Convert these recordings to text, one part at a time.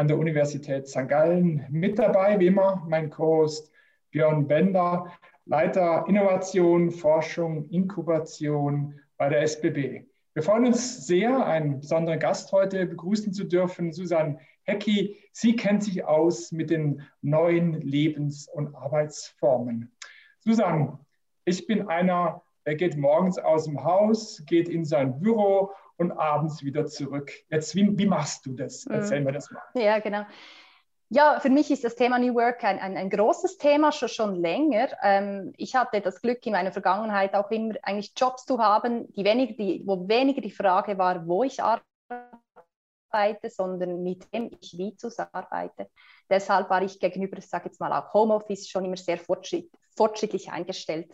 an der Universität St. Gallen. Mit dabei, wie immer, mein Co-Host Björn Bender, Leiter Innovation, Forschung, Inkubation bei der SBB. Wir freuen uns sehr, einen besonderen Gast heute begrüßen zu dürfen, Susanne Hecki. Sie kennt sich aus mit den neuen Lebens- und Arbeitsformen. Susanne, ich bin einer, der geht morgens aus dem Haus, geht in sein Büro und abends wieder zurück. Jetzt, wie, wie machst du das? Erzähl mir das mal. Ja, genau. Ja, für mich ist das Thema New Work ein, ein, ein großes Thema, schon, schon länger. Ähm, ich hatte das Glück in meiner Vergangenheit auch immer eigentlich Jobs zu haben, die weniger die, wo weniger die Frage war, wo ich arbeite, sondern mit wem ich wie zusammenarbeite. Deshalb war ich gegenüber, ich sage jetzt mal auch Homeoffice, schon immer sehr fortschritt, fortschrittlich eingestellt.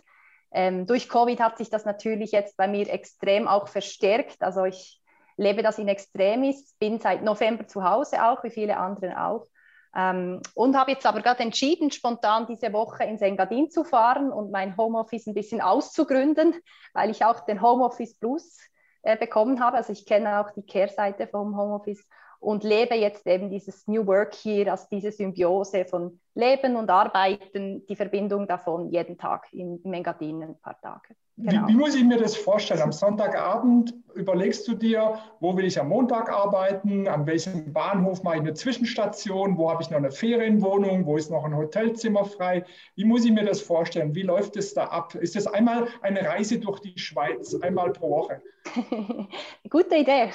Ähm, durch Covid hat sich das natürlich jetzt bei mir extrem auch verstärkt. Also ich lebe das in Extremis, bin seit November zu Hause auch, wie viele anderen auch. Ähm, und habe jetzt aber gerade entschieden, spontan diese Woche ins Engadin zu fahren und mein Homeoffice ein bisschen auszugründen, weil ich auch den Homeoffice Plus äh, bekommen habe. Also ich kenne auch die Kehrseite vom Homeoffice und lebe jetzt eben dieses New Work hier, also diese Symbiose von Leben und Arbeiten, die Verbindung davon jeden Tag im, im Engadin ein paar Tage. Genau. Wie, wie, muss ich mir das vorstellen? Am Sonntagabend überlegst du dir, wo will ich am Montag arbeiten, an welchem Bahnhof mache ich eine Zwischenstation, wo habe ich noch eine Ferienwohnung, wo ist noch ein Hotelzimmer frei? Wie muss ich mir das vorstellen? Wie läuft es da ab? Ist das einmal eine Reise durch die Schweiz, einmal pro Woche? Gute Idee.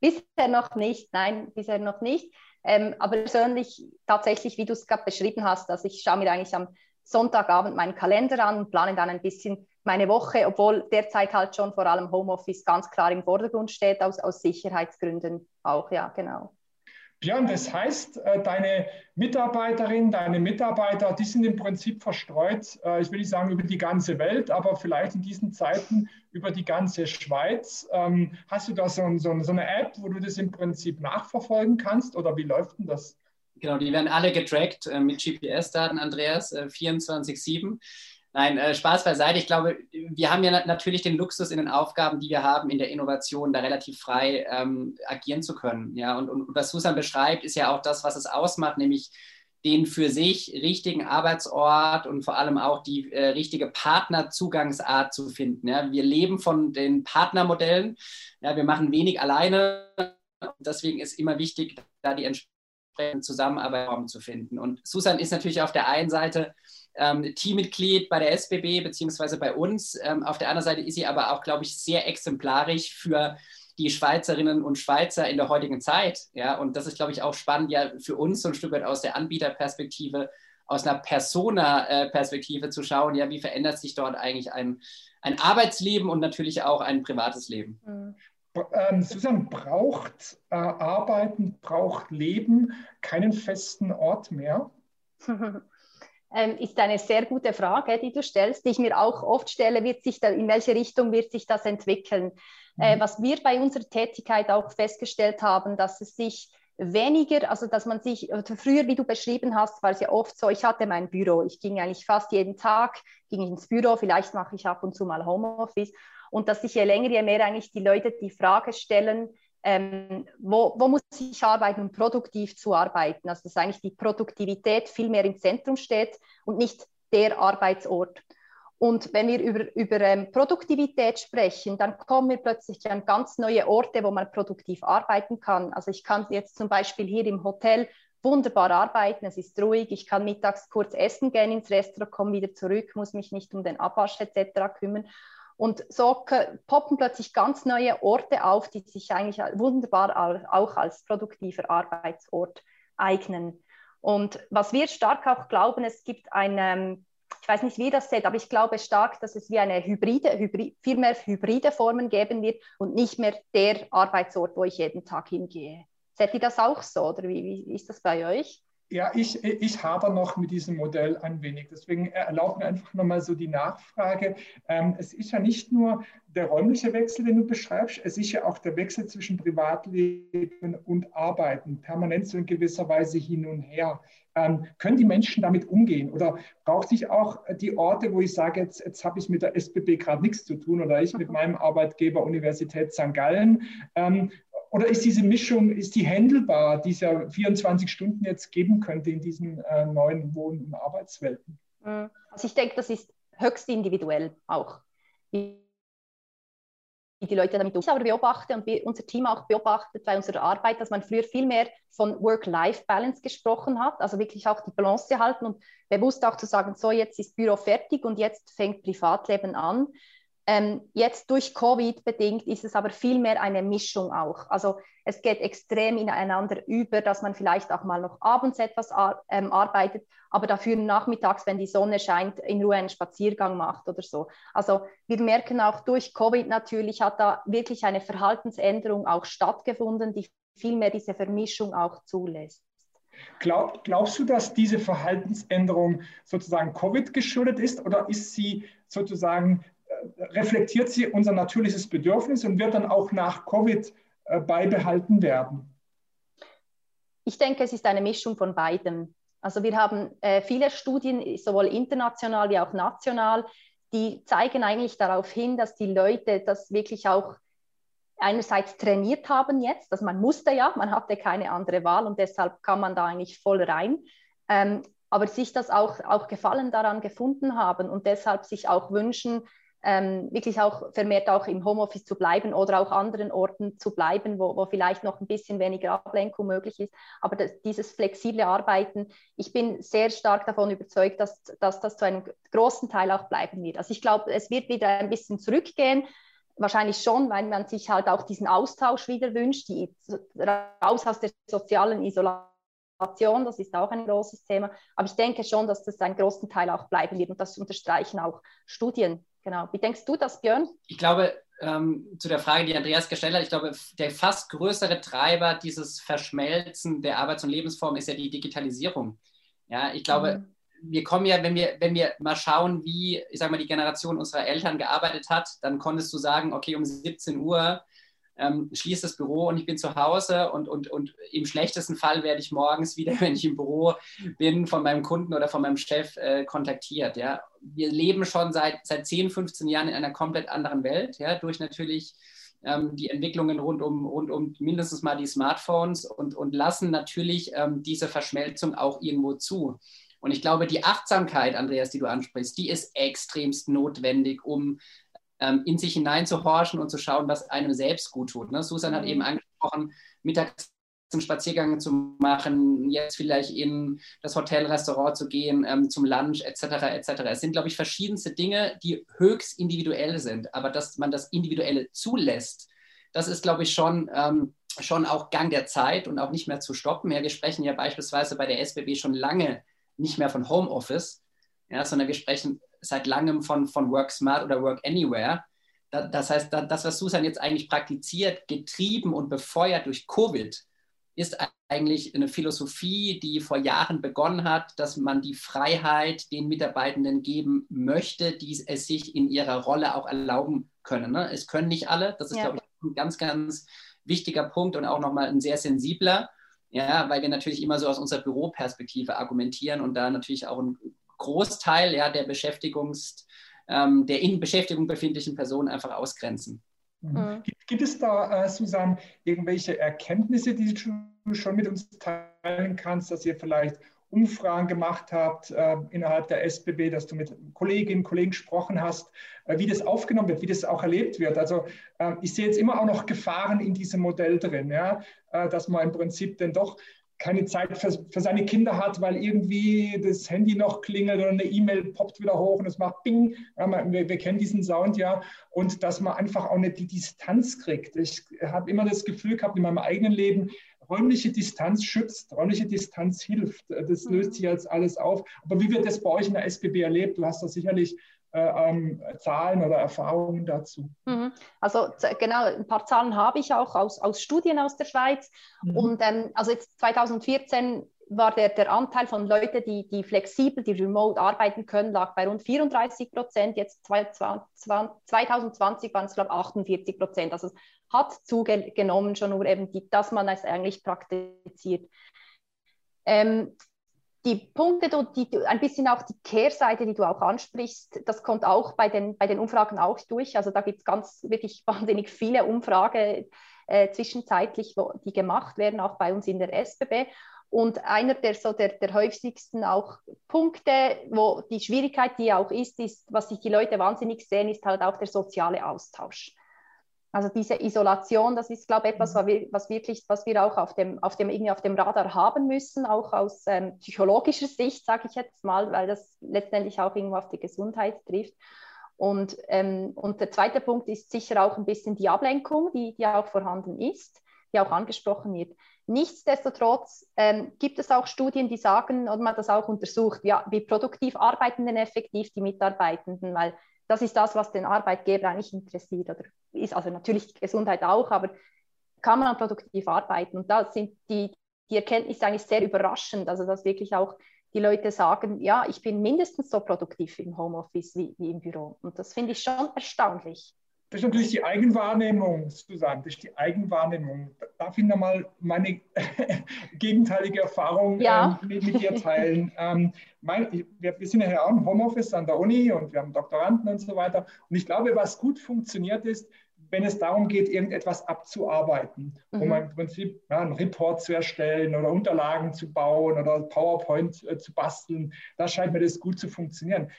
Bisher noch nicht, nein, bisher noch nicht. Ähm, aber persönlich tatsächlich, wie du es gerade beschrieben hast, also ich schaue mir eigentlich am Sonntagabend meinen Kalender an und plane dann ein bisschen meine Woche, obwohl derzeit halt schon vor allem Homeoffice ganz klar im Vordergrund steht, aus, aus Sicherheitsgründen auch, ja, genau. Björn, das heißt, äh, deine Mitarbeiterinnen, deine Mitarbeiter, die sind im Prinzip verstreut, äh, ich will nicht sagen über die ganze Welt, aber vielleicht in diesen Zeiten über die ganze Schweiz. Ähm, hast du da so, eine App, wo du das im Prinzip nachverfolgen kannst oder wie läuft denn das? Genau, die werden alle getrackt äh, mit GPS-Daten, Andreas, 24-7. Nein, äh, Spaß beiseite. Ich glaube, wir haben ja natürlich den Luxus in den Aufgaben, die wir haben in der Innovation, da relativ frei ähm, agieren zu können. Ja, und, und, was Susan beschreibt, ist ja auch das, was es ausmacht, nämlich den für sich richtigen Arbeitsort und vor allem auch die äh, richtige Partnerzugangsart zu finden. Ja. Wir leben von den Partnermodellen. Ja, wir machen wenig alleine. Deswegen ist immer wichtig, da die entsprechende Zusammenarbeit zu finden. Und Susan ist natürlich auf der einen Seite ähm, Teammitglied bei der SBB beziehungsweise bei uns. Ähm, auf der anderen Seite ist sie aber auch, glaube ich, sehr exemplarisch für die Schweizerinnen und Schweizer in der heutigen Zeit. Ja, und das ist, glaube ich, auch spannend, ja, für uns so ein Stück weit aus der Anbieterperspektive, aus einer Persona-Perspektive zu schauen, ja, wie verändert sich dort eigentlich ein, ein Arbeitsleben und natürlich auch ein privates Leben. Mhm. Ähm, Susan, braucht äh, Arbeiten, braucht Leben keinen festen Ort mehr? ähm, ist eine sehr gute Frage, die du stellst, die ich mir auch oft stelle, wird sich da, in welche Richtung wird sich das entwickeln? Äh, mhm. Was wir bei unserer Tätigkeit auch festgestellt haben, dass es sich weniger, also dass man sich, früher, wie du beschrieben hast, war es ja oft so, ich hatte mein Büro, ich ging eigentlich fast jeden Tag, ging ins Büro, vielleicht mache ich ab und zu mal Homeoffice und dass sich je länger, je mehr eigentlich die Leute die Frage stellen, ähm, wo, wo, muss ich arbeiten, um produktiv zu arbeiten? Also dass eigentlich die Produktivität viel mehr im Zentrum steht und nicht der Arbeitsort. Und wenn wir über, über ähm, Produktivität sprechen, dann kommen wir plötzlich an ganz neue Orte, wo man produktiv arbeiten kann. Also ich kann jetzt zum Beispiel hier im Hotel wunderbar arbeiten, es ist ruhig, ich kann mittags kurz essen gehen ins Restaurant, komme wieder zurück, muss mich nicht um den Abwasch etc. kümmern. Und so poppen plötzlich ganz neue Orte auf, die sich eigentlich wunderbar auch als produktiver Arbeitsort eignen. Und was wir stark auch glauben, es gibt eine, ich weiß nicht, wie das seht, aber ich glaube stark, dass es wie eine hybride, hybrid, viel mehr hybride Formen geben wird und nicht mehr der Arbeitsort, wo ich jeden Tag hingehe. Seht ihr das auch so oder wie, wie ist das bei euch? Ja, ich, ich habe noch mit diesem Modell ein wenig. Deswegen erlaubt mir einfach nochmal so die Nachfrage. Ähm, es ist ja nicht nur der räumliche Wechsel, den du beschreibst, es ist ja auch der Wechsel zwischen Privatleben und Arbeiten, permanent so in gewisser Weise hin und her. Ähm, können die Menschen damit umgehen? Oder braucht sich auch die Orte, wo ich sage, jetzt, jetzt habe ich mit der SBB gerade nichts zu tun oder ich mit meinem Arbeitgeber Universität St. Gallen, ähm, oder ist diese Mischung, ist die handelbar, die es ja 24 Stunden jetzt geben könnte in diesen äh, neuen Wohn- und Arbeitswelten? Mhm. Also ich denke, das ist höchst individuell auch, wie die Leute damit umgehen. Aber beobachte und unser Team auch beobachtet bei unserer Arbeit, dass man früher viel mehr von Work-Life-Balance gesprochen hat, also wirklich auch die Balance halten und bewusst auch zu sagen, so jetzt ist Büro fertig und jetzt fängt Privatleben an. Ähm, jetzt durch Covid bedingt ist es aber viel mehr eine Mischung auch. Also es geht extrem ineinander über, dass man vielleicht auch mal noch abends etwas ähm, arbeitet, aber dafür nachmittags, wenn die Sonne scheint, in Ruhe einen Spaziergang macht oder so. Also wir merken auch durch Covid natürlich hat da wirklich eine Verhaltensänderung auch stattgefunden, die viel mehr diese Vermischung auch zulässt. Glaub, glaubst du, dass diese Verhaltensänderung sozusagen Covid geschuldet ist oder ist sie sozusagen reflektiert sie unser natürliches Bedürfnis und wird dann auch nach Covid äh, beibehalten werden? Ich denke, es ist eine Mischung von beidem. Also wir haben äh, viele Studien, sowohl international wie auch national, die zeigen eigentlich darauf hin, dass die Leute das wirklich auch einerseits trainiert haben jetzt, dass man musste ja, man hatte keine andere Wahl und deshalb kann man da eigentlich voll rein. Ähm, aber sich das auch, auch Gefallen daran gefunden haben und deshalb sich auch wünschen, ähm, wirklich auch vermehrt auch im Homeoffice zu bleiben oder auch anderen Orten zu bleiben, wo, wo vielleicht noch ein bisschen weniger Ablenkung möglich ist. Aber das, dieses flexible Arbeiten, ich bin sehr stark davon überzeugt, dass, dass das zu einem großen Teil auch bleiben wird. Also ich glaube, es wird wieder ein bisschen zurückgehen. Wahrscheinlich schon, weil man sich halt auch diesen Austausch wieder wünscht, die, raus aus der sozialen Isolation. Das ist auch ein großes Thema. Aber ich denke schon, dass das einen großen Teil auch bleiben wird. Und das unterstreichen auch Studien. Genau. Wie denkst du das, Björn? Ich glaube, ähm, zu der Frage, die Andreas gestellt hat, ich glaube, der fast größere Treiber dieses Verschmelzen der Arbeits- und Lebensform ist ja die Digitalisierung. Ja, ich glaube, mhm. wir kommen ja, wenn wir, wenn wir mal schauen, wie, ich sage mal, die Generation unserer Eltern gearbeitet hat, dann konntest du sagen, okay, um 17 Uhr ähm, schließe das Büro und ich bin zu Hause und, und, und im schlechtesten Fall werde ich morgens wieder, wenn ich im Büro bin, von meinem Kunden oder von meinem Chef äh, kontaktiert. Ja. Wir leben schon seit, seit 10, 15 Jahren in einer komplett anderen Welt, ja, durch natürlich ähm, die Entwicklungen rund um, rund um mindestens mal die Smartphones und, und lassen natürlich ähm, diese Verschmelzung auch irgendwo zu. Und ich glaube, die Achtsamkeit, Andreas, die du ansprichst, die ist extremst notwendig, um ähm, in sich hineinzuhorchen und zu schauen, was einem selbst gut tut. Ne? Susan hat mhm. eben angesprochen, mittags einen Spaziergang zu machen, jetzt vielleicht in das Hotel, Restaurant zu gehen, ähm, zum Lunch etc. etc. Es sind, glaube ich, verschiedenste Dinge, die höchst individuell sind, aber dass man das Individuelle zulässt, das ist, glaube ich, schon, ähm, schon auch Gang der Zeit und auch nicht mehr zu stoppen. Ja, wir sprechen ja beispielsweise bei der SBB schon lange nicht mehr von Homeoffice, ja, sondern wir sprechen seit langem von, von Work Smart oder Work Anywhere. Das heißt, das, was Susan jetzt eigentlich praktiziert, getrieben und befeuert durch Covid, ist eigentlich eine Philosophie, die vor Jahren begonnen hat, dass man die Freiheit den Mitarbeitenden geben möchte, die es sich in ihrer Rolle auch erlauben können. Ne? Es können nicht alle, das ist, ja. glaube ich, ein ganz, ganz wichtiger Punkt und auch nochmal ein sehr sensibler, ja, weil wir natürlich immer so aus unserer Büroperspektive argumentieren und da natürlich auch ein Großteil ja, der Beschäftigungs, ähm, der in Beschäftigung befindlichen Personen einfach ausgrenzen. Mhm. mhm. Gibt, gibt, es da, äh, Susanne, irgendwelche Erkenntnisse, die du schon mit uns teilen kannst, dass ihr vielleicht Umfragen gemacht habt äh, innerhalb der SBB, dass du mit Kolleginnen und Kollegen gesprochen hast, äh, wie das aufgenommen wird, wie das auch erlebt wird. Also äh, ich sehe jetzt immer auch noch Gefahren in diesem Modell drin, ja, äh, dass man im Prinzip denn doch keine Zeit für, für, seine Kinder hat, weil irgendwie das Handy noch klingelt oder eine E-Mail poppt wieder hoch und es macht Bing. Ja, wir, wir, kennen diesen Sound ja. Und dass man einfach auch nicht die Distanz kriegt. Ich habe immer das Gefühl gehabt in meinem eigenen Leben, räumliche Distanz schützt, räumliche Distanz hilft. Das löst sich jetzt alles auf. Aber wie wird das bei euch in der SBB erlebt? Du hast da sicherlich ähm, Zahlen oder Erfahrungen dazu? Mhm. Also genau, ein paar Zahlen habe ich auch aus, aus Studien aus der Schweiz. Mhm. Und ähm, also jetzt 2014 war der, der Anteil von Leuten, die, die flexibel, die remote arbeiten können, lag bei rund 34 Prozent. Jetzt 2020 waren es, glaube ich, 48 Prozent. Also es hat zugenommen, schon nur eben, die, dass man es eigentlich praktiziert. Ähm, die Punkte, die, die, ein bisschen auch die Kehrseite, die du auch ansprichst, das kommt auch bei den, bei den Umfragen auch durch. Also da gibt es ganz wirklich wahnsinnig viele Umfragen äh, zwischenzeitlich, wo, die gemacht werden, auch bei uns in der SBB. Und einer der so der, der häufigsten auch Punkte, wo die Schwierigkeit, die auch ist, ist, was sich die Leute wahnsinnig sehen, ist halt auch der soziale Austausch. Also diese Isolation, das ist, glaube ich, etwas, was, wir, was wirklich, was wir auch auf dem, auf dem, irgendwie auf dem Radar haben müssen, auch aus ähm, psychologischer Sicht, sage ich jetzt mal, weil das letztendlich auch irgendwo auf die Gesundheit trifft. Und, ähm, und der zweite Punkt ist sicher auch ein bisschen die Ablenkung, die, die auch vorhanden ist, die auch angesprochen wird. Nichtsdestotrotz ähm, gibt es auch Studien, die sagen, und man das auch untersucht, ja, wie produktiv arbeiten denn effektiv die Mitarbeitenden, weil das ist das, was den Arbeitgeber eigentlich interessiert. Oder ist also natürlich die Gesundheit auch, aber kann man produktiv arbeiten? Und da sind die, die Erkenntnisse eigentlich sehr überraschend. Also dass wirklich auch die Leute sagen, ja, ich bin mindestens so produktiv im Homeoffice wie, wie im Büro. Und das finde ich schon erstaunlich. Das ist natürlich die Eigenwahrnehmung, Susanne, das ist die Eigenwahrnehmung. Darf ich nochmal meine gegenteilige Erfahrung ja. ähm, mit, mit, dir teilen? ähm, mein, wir, wir, sind ja auch im Homeoffice an der Uni und wir haben Doktoranden und so weiter. Und ich glaube, was gut funktioniert ist, wenn es darum geht, irgendetwas abzuarbeiten, mhm. um im Prinzip ja, einen Report zu erstellen oder Unterlagen zu bauen oder PowerPoint äh, zu basteln, da scheint mir das gut zu funktionieren.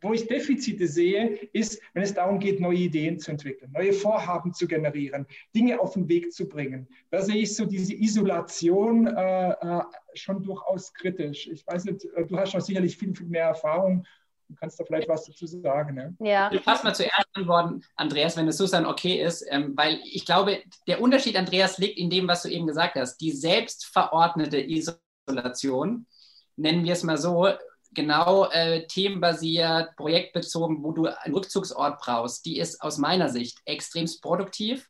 Wo ich Defizite sehe, ist, wenn es darum geht, neue Ideen zu entwickeln, neue Vorhaben zu generieren, Dinge auf den Weg zu bringen. Da sehe ich so diese Isolation äh, äh schon durchaus kritisch. Ich weiß nicht, äh, du hast schon sicherlich viel, viel mehr Erfahrung Du kannst da vielleicht was dazu sagen. Ne? Ja. Ich fasse mal zuerst antworten, Andreas, wenn es Susan okay ist, ähm, weil ich glaube, der Unterschied, Andreas, liegt in dem, was du eben gesagt hast. Die selbstverordnete Isolation, nennen wir es mal so, genau äh, themenbasiert, projektbezogen, wo du einen Rückzugsort brauchst, die ist aus meiner Sicht extremst produktiv.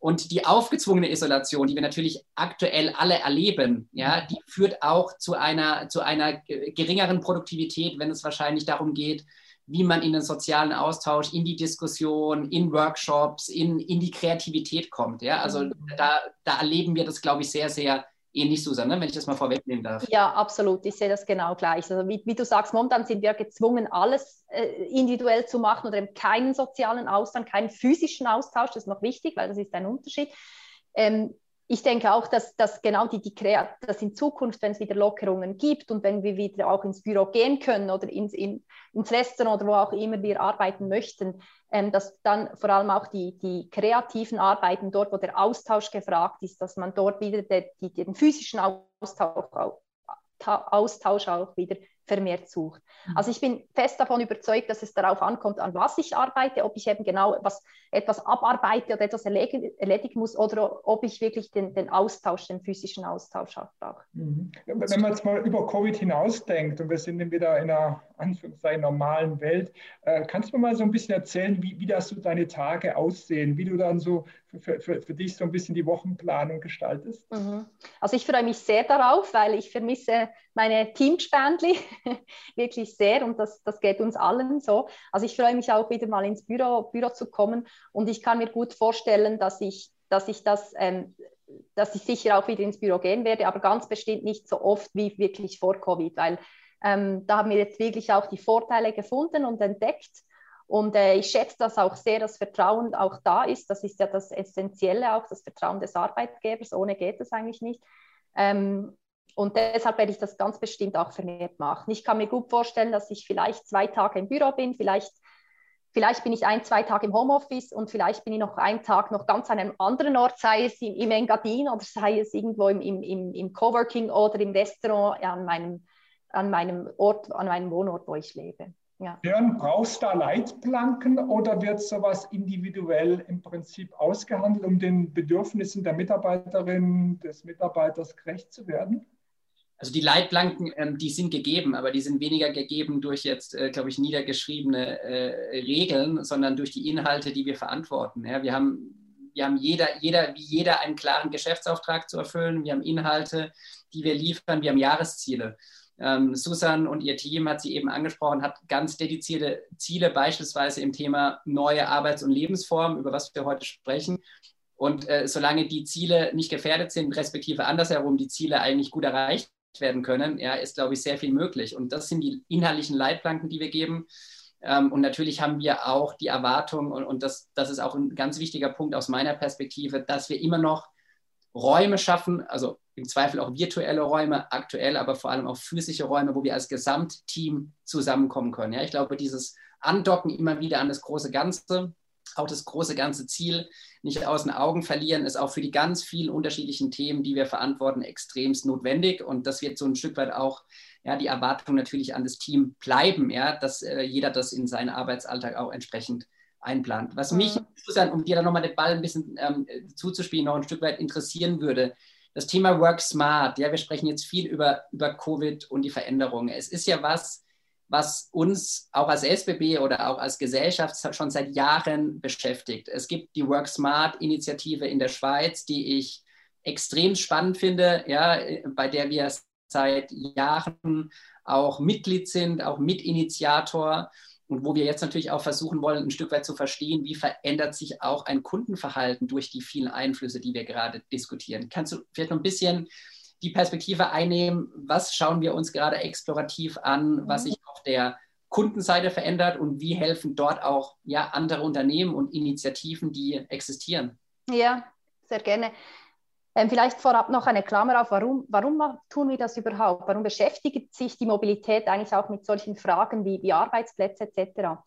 Und die aufgezwungene Isolation, die wir natürlich aktuell alle erleben, ja, die führt auch zu einer, zu einer geringeren Produktivität, wenn es wahrscheinlich darum geht, wie man in den sozialen Austausch, in die Diskussion, in Workshops, in, in die Kreativität kommt. Ja? Also mhm. da, da erleben wir das, glaube ich, sehr, sehr ähnlich, Susanne, wenn ich das mal vorwegnehmen darf. Ja, absolut. Ich sehe das genau gleich. Also wie, wie du sagst, momentan sind wir gezwungen, alles äh, individuell zu machen oder eben keinen sozialen Austausch, keinen physischen Austausch. Das ist noch wichtig, weil das ist ein Unterschied. Ähm, ich denke auch, dass, dass genau die, die dass in Zukunft, wenn es wieder Lockerungen gibt und wenn wir wieder auch ins Büro gehen können oder ins, in, ins Restaurant oder wo auch immer wir arbeiten möchten, ähm, dass dann vor allem auch die, die kreativen Arbeiten dort, wo der Austausch gefragt ist, dass man dort wieder der, die, den physischen Austausch, Austausch auch wieder vermehrt sucht. Mhm. Also ich bin fest davon überzeugt, dass es darauf ankommt, an was ich arbeite, ob ich eben genau was, etwas abarbeite oder etwas erledigen, erledigen muss oder ob ich wirklich den, den Austausch, den physischen Austausch brauche. Mhm. Wenn man jetzt mal über Covid hinausdenkt und wir sind wieder in einer Anführungszeichen normalen Welt, äh, kannst du mal so ein bisschen erzählen, wie, wie das so deine Tage aussehen, wie du dann so für, für, für dich so ein bisschen die Wochenplanung gestaltest? Mhm. Also ich freue mich sehr darauf, weil ich vermisse meine Teamspendli wirklich sehr und das, das geht uns allen so. Also ich freue mich auch wieder mal ins Büro, Büro zu kommen und ich kann mir gut vorstellen, dass ich, dass ich das ähm, dass ich sicher auch wieder ins Büro gehen werde, aber ganz bestimmt nicht so oft wie wirklich vor Covid, weil ähm, da haben wir jetzt wirklich auch die Vorteile gefunden und entdeckt. Und äh, ich schätze das auch sehr, dass Vertrauen auch da ist. Das ist ja das Essentielle, auch das Vertrauen des Arbeitgebers. Ohne geht es eigentlich nicht. Ähm, und deshalb werde ich das ganz bestimmt auch vermehrt machen. Ich kann mir gut vorstellen, dass ich vielleicht zwei Tage im Büro bin, vielleicht, vielleicht bin ich ein, zwei Tage im Homeoffice und vielleicht bin ich noch einen Tag noch ganz an einem anderen Ort, sei es im, im Engadin oder sei es irgendwo im, im, im Coworking oder im Restaurant an meinem, an meinem Ort, an meinem Wohnort, wo ich lebe. Ja. Björn, brauchst du da Leitplanken oder wird sowas individuell im Prinzip ausgehandelt, um den Bedürfnissen der Mitarbeiterin, des Mitarbeiters gerecht zu werden? Also die Leitplanken, ähm, die sind gegeben, aber die sind weniger gegeben durch jetzt, äh, glaube ich, niedergeschriebene äh, Regeln, sondern durch die Inhalte, die wir verantworten. Ja, wir haben wir haben jeder, jeder, wie jeder einen klaren Geschäftsauftrag zu erfüllen. Wir haben Inhalte, die wir liefern. Wir haben Jahresziele. Ähm, Susan und ihr Team hat sie eben angesprochen, hat ganz dedizierte Ziele, beispielsweise im Thema neue Arbeits- und Lebensformen, über was wir heute sprechen. Und äh, solange die Ziele nicht gefährdet sind, respektive andersherum die Ziele eigentlich gut erreicht werden können, ja, ist, glaube ich, sehr viel möglich. Und das sind die inhaltlichen Leitplanken, die wir geben. Ähm, und natürlich haben wir auch die Erwartung, und, und das, das ist auch ein ganz wichtiger Punkt aus meiner Perspektive, dass wir immer noch Räume schaffen, also im Zweifel auch virtuelle Räume, aktuell aber vor allem auch physische Räume, wo wir als Gesamtteam zusammenkommen können. Ja, ich glaube, dieses Andocken immer wieder an das große Ganze, auch das große ganze Ziel nicht aus den Augen verlieren, ist auch für die ganz vielen unterschiedlichen Themen, die wir verantworten, extremst notwendig. Und das wird so ein Stück weit auch ja, die Erwartung natürlich an das Team bleiben, ja, dass äh, jeder das in seinen Arbeitsalltag auch entsprechend einplant. Was mich, mhm. Susan, um dir dann nochmal den Ball ein bisschen ähm, zuzuspielen, noch ein Stück weit interessieren würde, das Thema Work Smart. Ja, wir sprechen jetzt viel über, über Covid und die Veränderungen. Es ist ja was, was uns auch als SBB oder auch als Gesellschaft schon seit Jahren beschäftigt. Es gibt die Work Smart Initiative in der Schweiz, die ich extrem spannend finde, ja, bei der wir seit Jahren auch Mitglied sind, auch Mitinitiator und wo wir jetzt natürlich auch versuchen wollen, ein Stück weit zu verstehen, wie verändert sich auch ein Kundenverhalten durch die vielen Einflüsse, die wir gerade diskutieren. Kannst du vielleicht noch ein bisschen die Perspektive einnehmen, was schauen wir uns gerade explorativ an, was sich auf der Kundenseite verändert und wie helfen dort auch ja, andere Unternehmen und Initiativen, die existieren? Ja, sehr gerne. Ähm, vielleicht vorab noch eine Klammer auf, warum, warum tun wir das überhaupt? Warum beschäftigt sich die Mobilität eigentlich auch mit solchen Fragen wie, wie Arbeitsplätze etc.?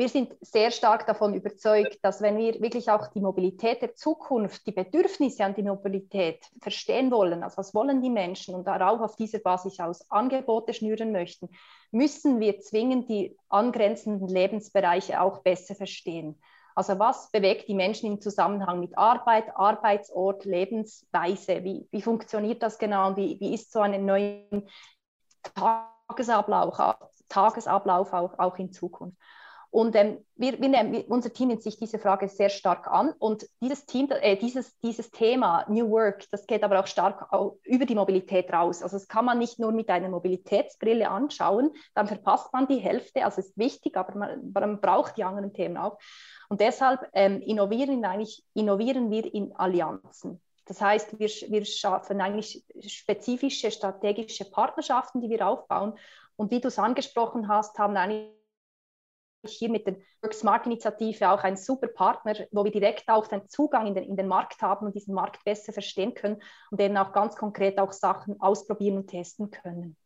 Wir sind sehr stark davon überzeugt, dass wenn wir wirklich auch die Mobilität der Zukunft, die Bedürfnisse an die Mobilität verstehen wollen, also was wollen die Menschen und darauf auf dieser Basis aus Angebote schnüren möchten, müssen wir zwingend die angrenzenden Lebensbereiche auch besser verstehen. Also was bewegt die Menschen im Zusammenhang mit Arbeit, Arbeitsort, Lebensweise? Wie, wie funktioniert das genau wie, wie ist so ein neuer Tagesablauf, Tagesablauf auch, auch in Zukunft? Und ähm, wir, wir nehmen, unser Team nimmt sich diese Frage sehr stark an. Und dieses, Team, äh, dieses, dieses Thema New Work, das geht aber auch stark auch über die Mobilität raus. Also das kann man nicht nur mit einer Mobilitätsbrille anschauen, dann verpasst man die Hälfte. Also es ist wichtig, aber man, man braucht die anderen Themen auch. Und deshalb ähm, innovieren, eigentlich, innovieren wir in Allianzen. Das heißt, wir, wir schaffen eigentlich spezifische strategische Partnerschaften, die wir aufbauen. Und wie du es angesprochen hast, haben eigentlich hier mit der Work Smart Initiative auch einen super Partner, wo wir direkt auch den Zugang in den, in den Markt haben und diesen Markt besser verstehen können und eben auch ganz konkret auch Sachen ausprobieren und testen können.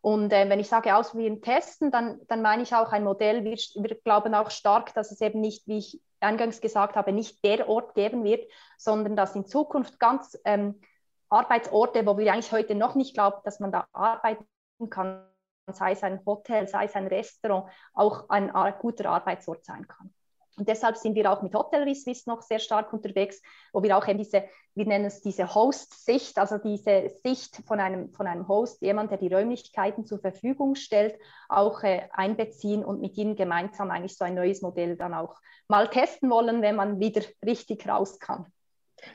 Und äh, wenn ich sage ausprobieren, testen, dann, dann meine ich auch ein Modell. Wir, wir glauben auch stark, dass es eben nicht, wie ich eingangs gesagt habe, nicht der Ort geben wird, sondern dass in Zukunft ganz ähm, Arbeitsorte, wo wir eigentlich heute noch nicht glauben, dass man da arbeiten kann, sei es ein Hotel, sei es ein Restaurant, auch ein, guter Arbeitsort sein kann. Und deshalb sind wir auch mit Hotellerie Swiss noch sehr stark unterwegs, wo wir auch eben diese, wir nennen es diese Host-Sicht, also diese Sicht von einem, von einem Host, jemand, der die Räumlichkeiten zur Verfügung stellt, auch äh, einbeziehen und mit ihnen gemeinsam eigentlich so ein neues Modell dann auch mal testen wollen, wenn man wieder richtig raus kann.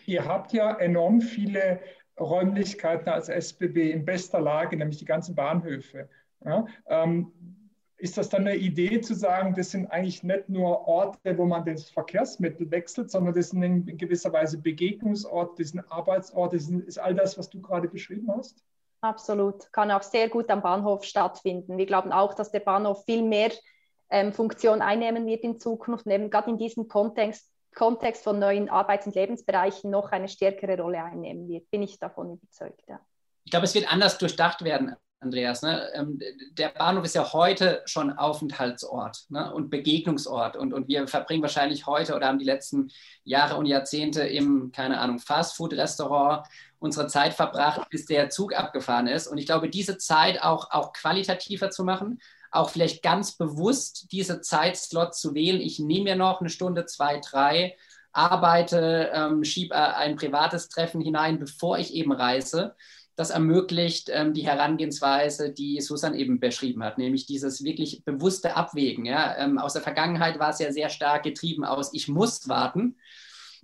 Ihr habt ja enorm viele Räumlichkeiten als SBB in bester Lage, nämlich die ganzen Bahnhöfe. Ja, ähm, ist das dann eine Idee zu sagen, das sind eigentlich nicht nur Orte, wo man das Verkehrsmittel wechselt, sondern das sind in gewisser Weise Begegnungsorte, das sind Arbeitsorte, das ist all das, was du gerade beschrieben hast? Absolut, kann auch sehr gut am Bahnhof stattfinden. Wir glauben auch, dass der Bahnhof viel mehr ähm, Funktion einnehmen wird in Zukunft und eben gerade in diesem Kontext, Kontext von neuen Arbeits- und Lebensbereichen noch eine stärkere Rolle einnehmen wird. Bin ich davon überzeugt. Ja. Ich glaube, es wird anders durchdacht werden Andreas. Ne? Ähm, der Bahnhof ist ja heute schon Aufenthaltsort ne? und Begegnungsort. Und, und wir verbringen wahrscheinlich heute oder haben die letzten Jahre und Jahrzehnte im, keine Ahnung, Fastfood-Restaurant unsere Zeit verbracht, bis der Zug abgefahren ist. Und ich glaube, diese Zeit auch, auch qualitativer zu machen, auch vielleicht ganz bewusst diese Zeitslot zu wählen. Ich nehme mir noch eine Stunde, zwei, drei, arbeite, ähm, schiebe ein privates Treffen hinein, bevor ich eben reise das ermöglicht ähm, die Herangehensweise, die Susan eben beschrieben hat, nämlich dieses wirklich bewusste Abwägen. Ja? Ähm, aus der Vergangenheit war es ja sehr stark getrieben aus, ich muss warten.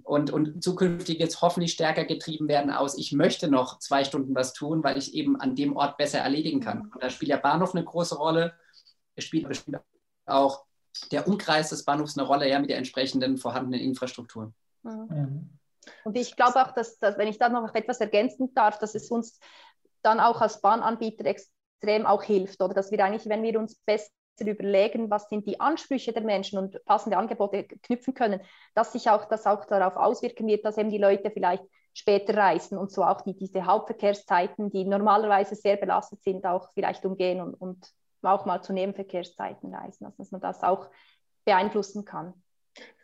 und, und zukünftig jetzt hoffentlich stärker getrieben werden aus, ich möchte noch zwei Stunden was tun, weil ich eben an dem Ort besser erledigen kann. Und da spielt der Bahnhof eine große Rolle. Es spielt auch der Umkreis des Bahnhofs eine Rolle, ja, mit der entsprechenden vorhandenen Infrastruktur. Mhm. Und ich glaube auch, dass, dass, wenn ich da noch etwas ergänzen darf, dass es uns dann auch als Bahnanbieter extrem auch hilft, oder dass wir eigentlich, wenn wir uns besser überlegen, was sind die Ansprüche der Menschen und passende Angebote knüpfen können, dass sich auch das auch darauf auswirken wird, dass eben die Leute vielleicht später reisen und so auch die, diese Hauptverkehrszeiten, die normalerweise sehr belastet sind, auch vielleicht umgehen und, und auch mal zu Nebenverkehrszeiten reisen, also dass man das auch beeinflussen kann.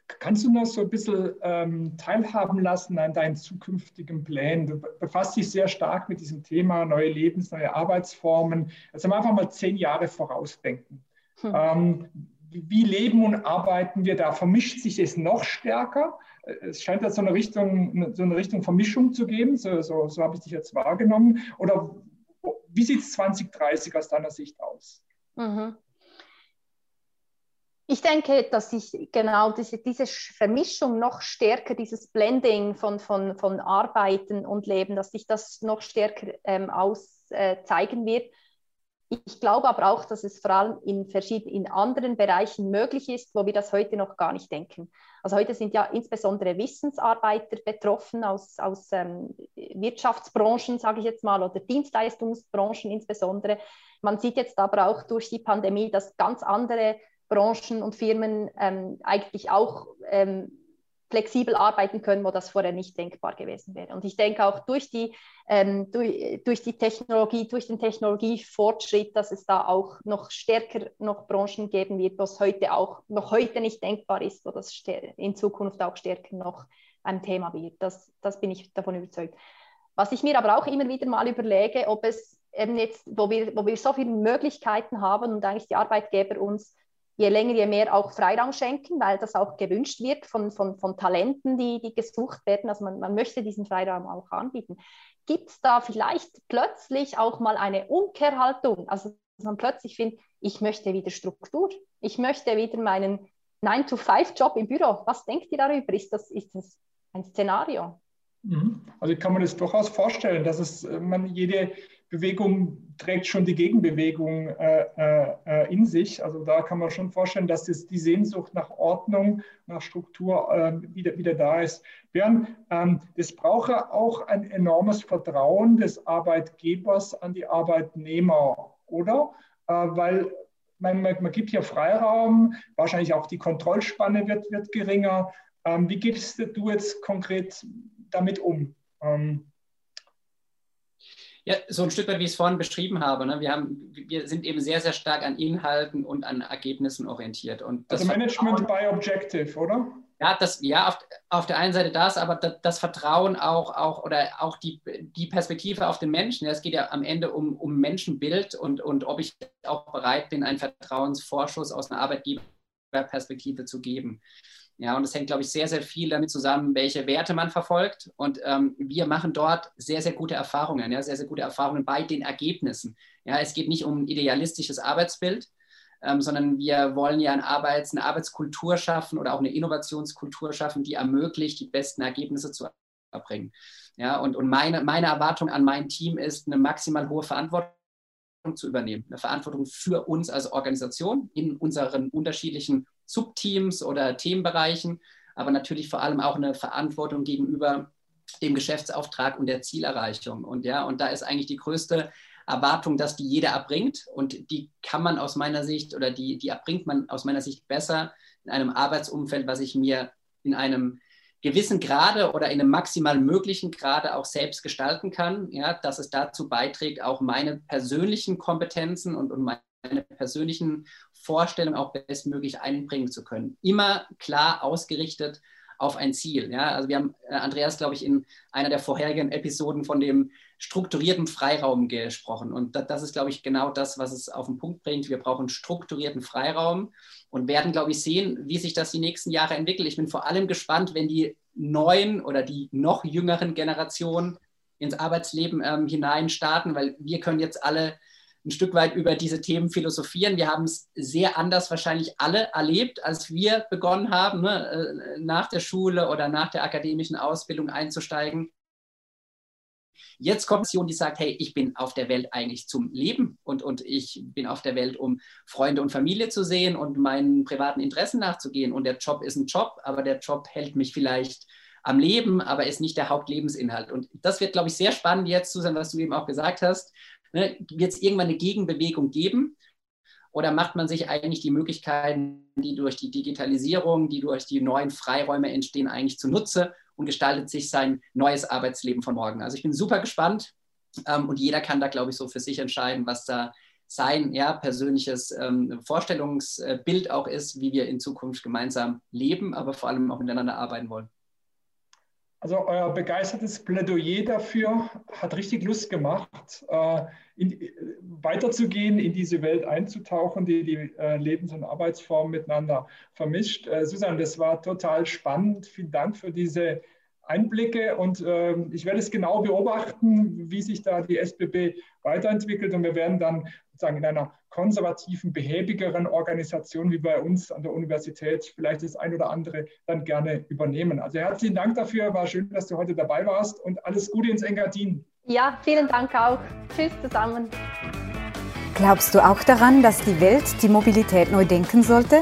Kannst du noch so ein bisschen ähm, teilhaben lassen an deinen zukünftigen Plänen? Du befasst dich sehr stark mit diesem Thema neue Lebens-, neue Arbeitsformen. Also einfach mal zehn Jahre vorausdenken. Hm. Ähm, wie leben und arbeiten wir da? Vermischt sich es noch stärker? Es scheint da so eine Richtung, so eine Richtung Vermischung zu geben, so, so, so habe ich dich jetzt wahrgenommen. Oder wie sieht es 2030 aus deiner Sicht aus? Mhm. Ich denke, dass ich genau diese, diese Vermischung noch stärker, dieses Blending von, von, von Arbeiten und Leben, dass sich das noch stärker ähm, auszeigen äh, wird. Ich glaube aber auch, dass es vor allem in verschiedenen in anderen Bereichen möglich ist, wo wir das heute noch gar nicht denken. Also heute sind ja insbesondere Wissensarbeiter betroffen aus, aus ähm, Wirtschaftsbranchen, sage ich jetzt mal, oder Dienstleistungsbranchen insbesondere. Man sieht jetzt aber auch durch die Pandemie, dass ganz andere Branchen und Firmen ähm, eigentlich auch ähm, flexibel arbeiten können, wo das vorher nicht denkbar gewesen wäre. Und ich denke auch durch die, ähm, durch, durch, die Technologie, durch den Technologiefortschritt, dass es da auch noch stärker noch Branchen geben wird, was heute auch noch heute nicht denkbar ist, wo das in Zukunft auch stärker noch ein Thema wird. Das, das bin ich davon überzeugt. Was ich mir aber auch immer wieder mal überlege, ob es eben jetzt, wo wir, wo wir so viele Möglichkeiten haben und eigentlich die Arbeitgeber uns je länger, je mehr auch Freiraum schenken, weil das auch gewünscht wird von, von, von Talenten, die, die gesucht werden. Also man, man möchte diesen Freiraum auch anbieten. Gibt es da vielleicht plötzlich auch mal eine Umkehrhaltung? Also dass man plötzlich findet, ich möchte wieder Struktur, ich möchte wieder meinen 9-to-5-Job im Büro. Was denkt ihr darüber? Ist das, ist das ein Szenario? Mhm. Also ich kann mir das durchaus vorstellen, dass es äh, man jede Bewegung trägt schon die Gegenbewegung äh, äh, in sich. Also da kann man schon vorstellen, dass das, die Sehnsucht nach Ordnung, nach Struktur äh, wieder, wieder da ist. Während ähm, das braucht ja auch ein enormes Vertrauen des Arbeitgebers an die Arbeitnehmer, oder? Äh, weil man, man, man, gibt hier Freiraum, wahrscheinlich auch die Kontrollspanne wird, wird geringer. Ähm, wie gehst du jetzt konkret damit um? Ähm, ja, so ein Stück weit, wie ich es vorhin beschrieben habe. Ne? Wir, haben, wir sind eben sehr, sehr stark an Inhalten und an Ergebnissen orientiert. Und also Management by Objective, oder? Ja, das, ja auf, auf der einen Seite das, aber das, das, Vertrauen auch, auch oder auch die, die Perspektive auf den Menschen. Ja, es geht ja am Ende um, um Menschenbild und, und ob ich auch bereit bin, einen Vertrauensvorschuss aus einer Arbeitgeberperspektive zu geben. Ja, und es hängt, glaube ich, sehr, sehr viel damit zusammen, welche Werte man verfolgt. Und ähm, wir machen dort sehr, sehr gute Erfahrungen, ja, sehr, sehr gute Erfahrungen bei den Ergebnissen. Ja, es geht nicht um ein idealistisches Arbeitsbild, ähm, sondern wir wollen ja ein Arbeits-, eine Arbeitskultur schaffen oder auch eine Innovationskultur schaffen, die ermöglicht, die besten Ergebnisse zu erbringen. Ja, und, und meine, meine Erwartung an mein Team ist, eine maximal hohe Verantwortung zu übernehmen, eine Verantwortung für uns als Organisation in unseren unterschiedlichen Subteams oder Themenbereichen, aber natürlich vor allem auch eine Verantwortung gegenüber dem Geschäftsauftrag und der Zielerreichung. Und ja, und da ist eigentlich die größte Erwartung, dass die jeder erbringt. Und die kann man aus meiner Sicht oder die, die erbringt man aus meiner Sicht besser in einem Arbeitsumfeld, was ich mir in einem gewissen Grade oder in einem maximal möglichen Grade auch selbst gestalten kann, ja, dass es dazu beiträgt, auch meine persönlichen Kompetenzen und, und meine persönlichen Vorstellungen auch bestmöglich einbringen zu können. Immer klar ausgerichtet auf ein Ziel. Ja? Also wir haben äh, Andreas, glaube ich, in einer der vorherigen Episoden von dem strukturierten Freiraum gesprochen. Und das, das ist, glaube ich, genau das, was es auf den Punkt bringt. Wir brauchen strukturierten Freiraum und werden, glaube ich, sehen, wie sich das die nächsten Jahre entwickelt. Ich bin vor allem gespannt, wenn die neuen oder die noch jüngeren Generationen ins Arbeitsleben ähm, hinein starten, weil wir können jetzt alle ein Stück weit über diese Themen philosophieren. Wir haben es sehr anders wahrscheinlich alle erlebt, als wir begonnen haben, ne, äh, nach der Schule oder nach der akademischen Ausbildung einzusteigen. Jetzt kommt Sion, die sagt, hey, ich bin auf der Welt eigentlich zum Leben und, und ich bin auf der Welt, um Freunde und Familie zu sehen und meinen privaten Interessen nachzugehen. Und der Job ist ein Job, aber der Job hält mich vielleicht am Leben, aber ist nicht der Hauptlebensinhalt. Und das wird, glaube ich, sehr spannend jetzt, Susan, was du eben auch gesagt hast. Ne, wird es irgendwann eine Gegenbewegung geben? Oder macht man sich eigentlich die Möglichkeiten, die durch die Digitalisierung, die durch die neuen Freiräume entstehen, eigentlich zunutze und gestaltet sich sein neues Arbeitsleben von morgen? Also ich bin super gespannt ähm, und jeder kann da, glaube ich, so für sich entscheiden, was da sein ja, persönliches ähm, Vorstellungsbild auch ist, wie wir in Zukunft gemeinsam leben, aber vor allem auch miteinander arbeiten wollen. Also euer begeistertes Plädoyer dafür hat richtig Lust gemacht, äh, in, weiterzugehen, in diese Welt einzutauchen, die die äh, Lebens- und Arbeitsformen miteinander vermischt. Äh, Susan, das war total spannend. Vielen Dank für diese Einblicke und ähm, ich werde es genau beobachten, wie sich da die SBB weiterentwickelt und wir werden dann sozusagen in einer konservativen, behäbigeren Organisation wie bei uns an der Universität vielleicht das ein oder andere dann gerne übernehmen. Also herzlichen Dank dafür, war schön, dass du heute dabei warst und alles Gute ins Engadin. Ja, vielen Dank auch. Tschüss zusammen. Glaubst du auch daran, dass die Welt die Mobilität neu denken sollte?